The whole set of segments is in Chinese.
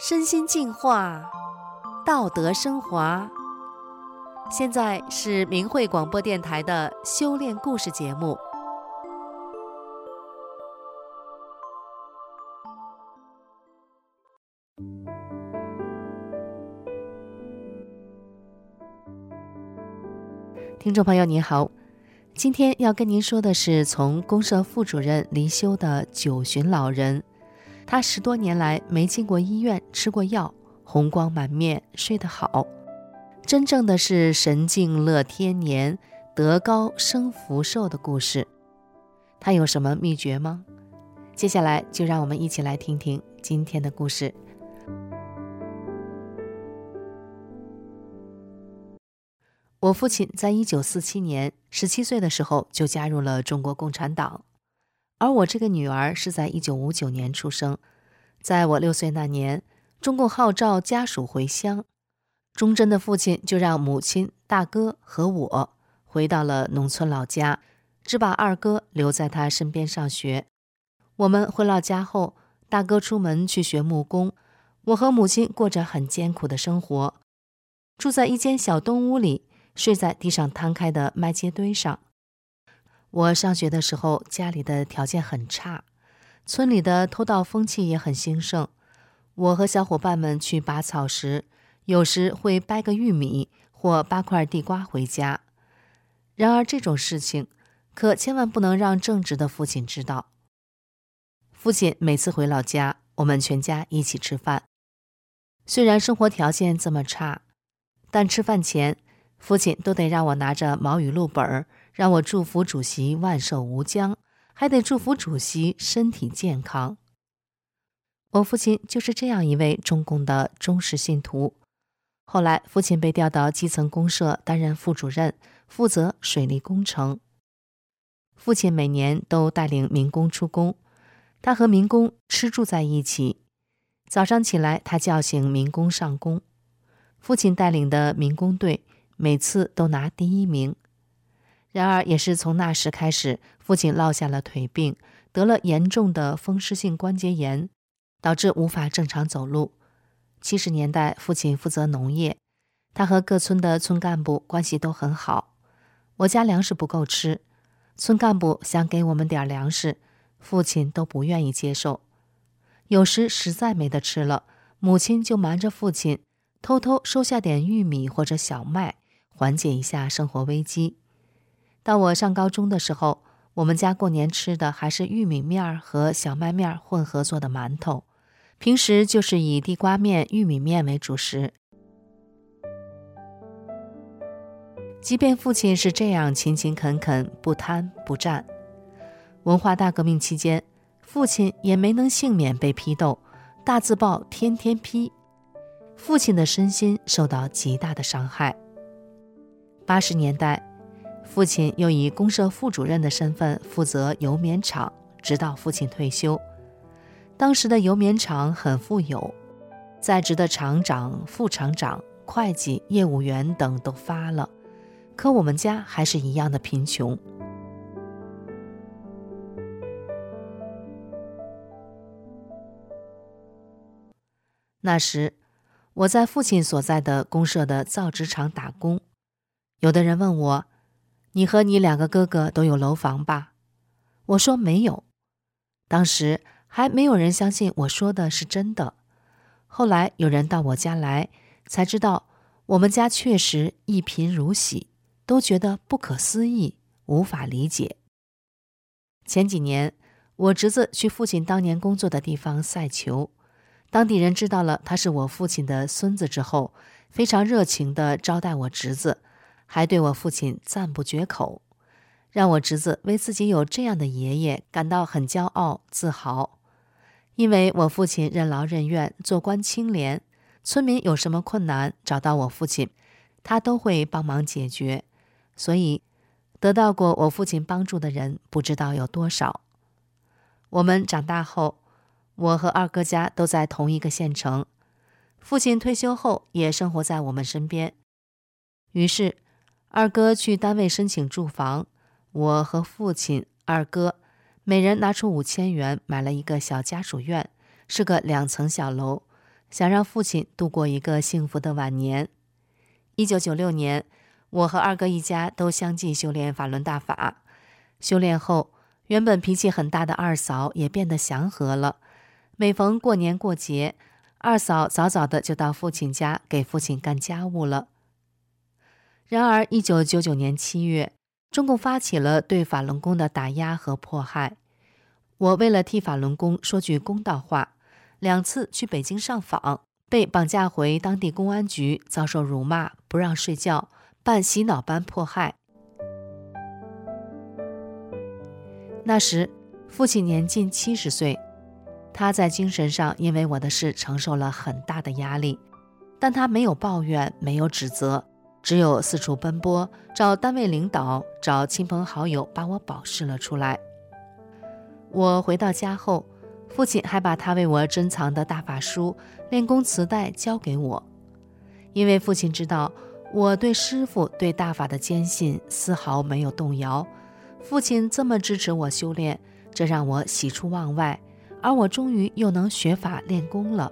身心净化，道德升华。现在是明慧广播电台的修炼故事节目。听众朋友您好，今天要跟您说的是从公社副主任离休的九旬老人。他十多年来没进过医院，吃过药，红光满面，睡得好，真正的是神境乐天年，德高升福寿的故事。他有什么秘诀吗？接下来就让我们一起来听听今天的故事。我父亲在一九四七年十七岁的时候就加入了中国共产党。而我这个女儿是在一九五九年出生，在我六岁那年，中共号召家属回乡，忠贞的父亲就让母亲、大哥和我回到了农村老家，只把二哥留在他身边上学。我们回老家后，大哥出门去学木工，我和母亲过着很艰苦的生活，住在一间小东屋里，睡在地上摊开的麦秸堆上。我上学的时候，家里的条件很差，村里的偷盗风气也很兴盛。我和小伙伴们去拔草时，有时会掰个玉米或扒块地瓜回家。然而这种事情，可千万不能让正直的父亲知道。父亲每次回老家，我们全家一起吃饭。虽然生活条件这么差，但吃饭前，父亲都得让我拿着毛语录本儿。让我祝福主席万寿无疆，还得祝福主席身体健康。我父亲就是这样一位中共的忠实信徒。后来，父亲被调到基层公社担任副主任，负责水利工程。父亲每年都带领民工出工，他和民工吃住在一起。早上起来，他叫醒民工上工。父亲带领的民工队每次都拿第一名。然而，也是从那时开始，父亲落下了腿病，得了严重的风湿性关节炎，导致无法正常走路。七十年代，父亲负责农业，他和各村的村干部关系都很好。我家粮食不够吃，村干部想给我们点粮食，父亲都不愿意接受。有时实在没得吃了，母亲就瞒着父亲，偷偷收下点玉米或者小麦，缓解一下生活危机。到我上高中的时候，我们家过年吃的还是玉米面儿和小麦面混合做的馒头，平时就是以地瓜面、玉米面为主食。即便父亲是这样勤勤恳恳、不贪不占，文化大革命期间，父亲也没能幸免被批斗，大字报天天批，父亲的身心受到极大的伤害。八十年代。父亲又以公社副主任的身份负责油棉厂，直到父亲退休。当时的油棉厂很富有，在职的厂长、副厂长、会计、业务员等都发了，可我们家还是一样的贫穷。那时，我在父亲所在的公社的造纸厂打工，有的人问我。你和你两个哥哥都有楼房吧？我说没有。当时还没有人相信我说的是真的。后来有人到我家来，才知道我们家确实一贫如洗，都觉得不可思议，无法理解。前几年，我侄子去父亲当年工作的地方赛球，当地人知道了他是我父亲的孙子之后，非常热情地招待我侄子。还对我父亲赞不绝口，让我侄子为自己有这样的爷爷感到很骄傲自豪。因为我父亲任劳任怨，做官清廉，村民有什么困难找到我父亲，他都会帮忙解决，所以得到过我父亲帮助的人不知道有多少。我们长大后，我和二哥家都在同一个县城，父亲退休后也生活在我们身边，于是。二哥去单位申请住房，我和父亲、二哥每人拿出五千元买了一个小家属院，是个两层小楼，想让父亲度过一个幸福的晚年。一九九六年，我和二哥一家都相继修炼法轮大法。修炼后，原本脾气很大的二嫂也变得祥和了。每逢过年过节，二嫂早早的就到父亲家给父亲干家务了。然而，一九九九年七月，中共发起了对法轮功的打压和迫害。我为了替法轮功说句公道话，两次去北京上访，被绑架回当地公安局，遭受辱骂，不让睡觉，办洗脑班迫害。那时，父亲年近七十岁，他在精神上因为我的事承受了很大的压力，但他没有抱怨，没有指责，只有四处奔波，找单位领导，找亲朋好友，把我保释了出来。我回到家后，父亲还把他为我珍藏的大法书、练功磁带交给我，因为父亲知道我对师父、对大法的坚信丝毫没有动摇。父亲这么支持我修炼，这让我喜出望外，而我终于又能学法练功了。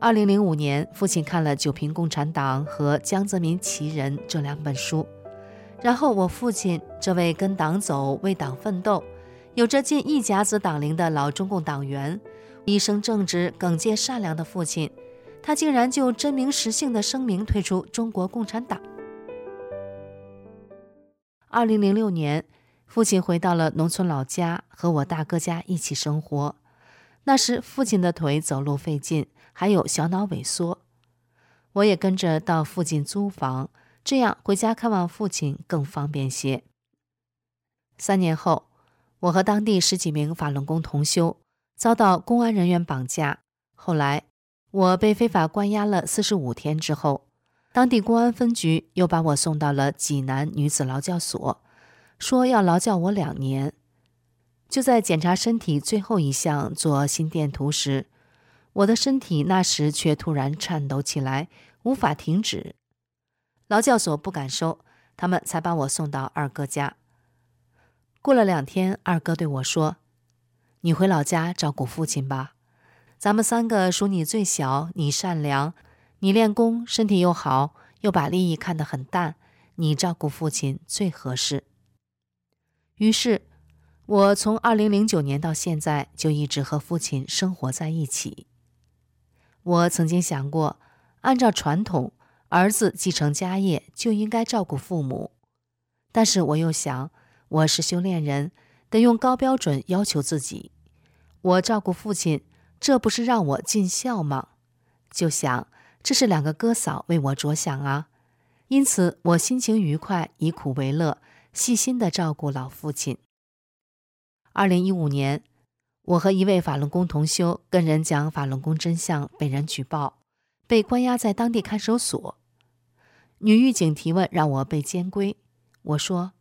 二零零五年，父亲看了《九评共产党》和《江泽民奇人》这两本书，然后我父亲这位跟党走、为党奋斗、有着近一甲子党龄的老中共党员，一生正直、耿介、善良的父亲，他竟然就真名实姓的声明退出中国共产党。二零零六年，父亲回到了农村老家，和我大哥家一起生活。那时，父亲的腿走路费劲，还有小脑萎缩。我也跟着到附近租房，这样回家看望父亲更方便些。三年后，我和当地十几名法轮功同修遭到公安人员绑架，后来我被非法关押了四十五天之后。当地公安分局又把我送到了济南女子劳教所，说要劳教我两年。就在检查身体最后一项做心电图时，我的身体那时却突然颤抖起来，无法停止。劳教所不敢收，他们才把我送到二哥家。过了两天，二哥对我说：“你回老家照顾父亲吧，咱们三个属你最小，你善良。”你练功，身体又好，又把利益看得很淡，你照顾父亲最合适。于是，我从二零零九年到现在就一直和父亲生活在一起。我曾经想过，按照传统，儿子继承家业就应该照顾父母，但是我又想，我是修炼人，得用高标准要求自己。我照顾父亲，这不是让我尽孝吗？就想。这是两个哥嫂为我着想啊，因此我心情愉快，以苦为乐，细心地照顾老父亲。二零一五年，我和一位法轮功同修跟人讲法轮功真相，被人举报，被关押在当地看守所。女狱警提问让我被监规，我说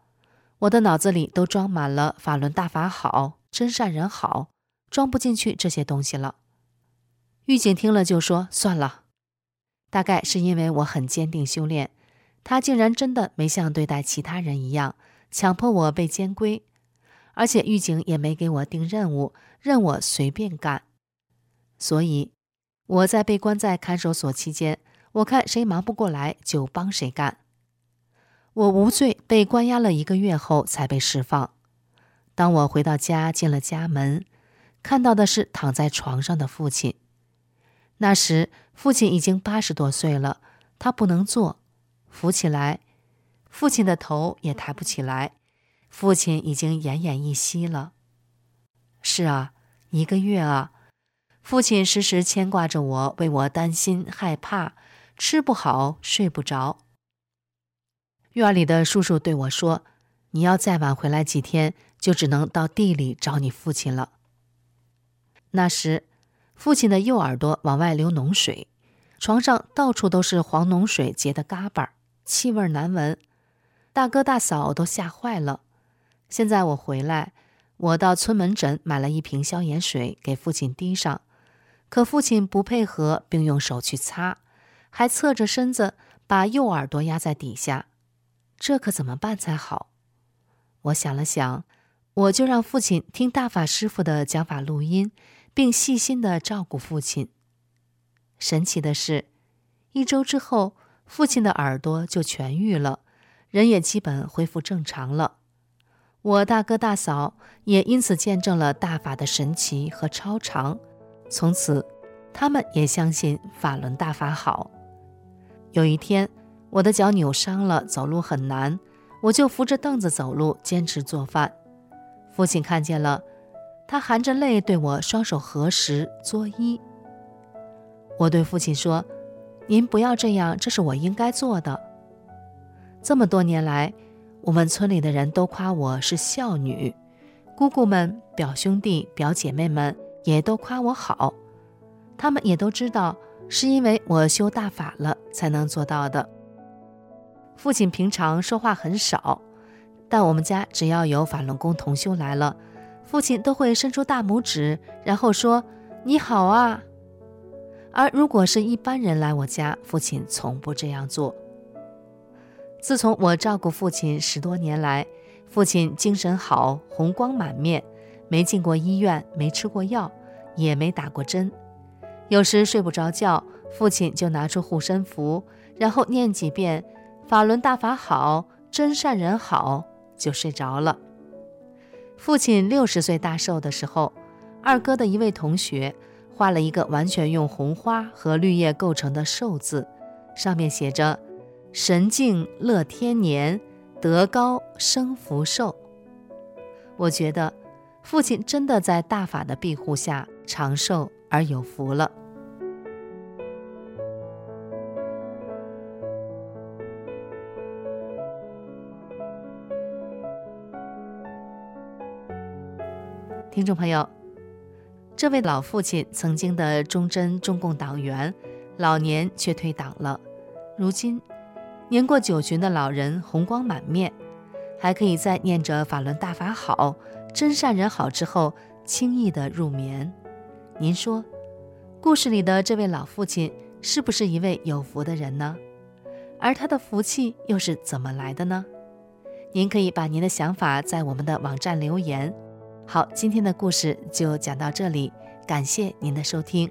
我的脑子里都装满了法轮大法好，真善人好，装不进去这些东西了。狱警听了就说算了。大概是因为我很坚定修炼，他竟然真的没像对待其他人一样强迫我被监规，而且狱警也没给我定任务，任我随便干。所以我在被关在看守所期间，我看谁忙不过来就帮谁干。我无罪，被关押了一个月后才被释放。当我回到家，进了家门，看到的是躺在床上的父亲。那时，父亲已经八十多岁了，他不能坐，扶起来，父亲的头也抬不起来，父亲已经奄奄一息了。是啊，一个月啊，父亲时时牵挂着我，为我担心害怕，吃不好，睡不着。院里的叔叔对我说：“你要再晚回来几天，就只能到地里找你父亲了。”那时。父亲的右耳朵往外流脓水，床上到处都是黄脓水结的嘎巴，气味难闻。大哥大嫂都吓坏了。现在我回来，我到村门诊买了一瓶消炎水给父亲滴上，可父亲不配合，并用手去擦，还侧着身子把右耳朵压在底下，这可怎么办才好？我想了想，我就让父亲听大法师傅的讲法录音。并细心的照顾父亲。神奇的是，一周之后，父亲的耳朵就痊愈了，人也基本恢复正常了。我大哥大嫂也因此见证了大法的神奇和超常，从此，他们也相信法轮大法好。有一天，我的脚扭伤了，走路很难，我就扶着凳子走路，坚持做饭。父亲看见了，他含着泪对我双手合十作揖。我对父亲说：“您不要这样，这是我应该做的。”这么多年来，我们村里的人都夸我是孝女，姑姑们、表兄弟、表姐妹们也都夸我好，他们也都知道是因为我修大法了才能做到的。父亲平常说话很少。但我们家只要有法轮功同修来了，父亲都会伸出大拇指，然后说：“你好啊。”而如果是一般人来我家，父亲从不这样做。自从我照顾父亲十多年来，父亲精神好，红光满面，没进过医院，没吃过药，也没打过针。有时睡不着觉，父亲就拿出护身符，然后念几遍“法轮大法好，真善人好”。就睡着了。父亲六十岁大寿的时候，二哥的一位同学画了一个完全用红花和绿叶构成的寿字，上面写着“神静乐天年，德高生福寿”。我觉得父亲真的在大法的庇护下长寿而有福了。听众朋友，这位老父亲曾经的忠贞中共党员，老年却退党了。如今，年过九旬的老人红光满面，还可以在念着“法轮大法好，真善人好”之后，轻易地入眠。您说，故事里的这位老父亲是不是一位有福的人呢？而他的福气又是怎么来的呢？您可以把您的想法在我们的网站留言。好，今天的故事就讲到这里，感谢您的收听。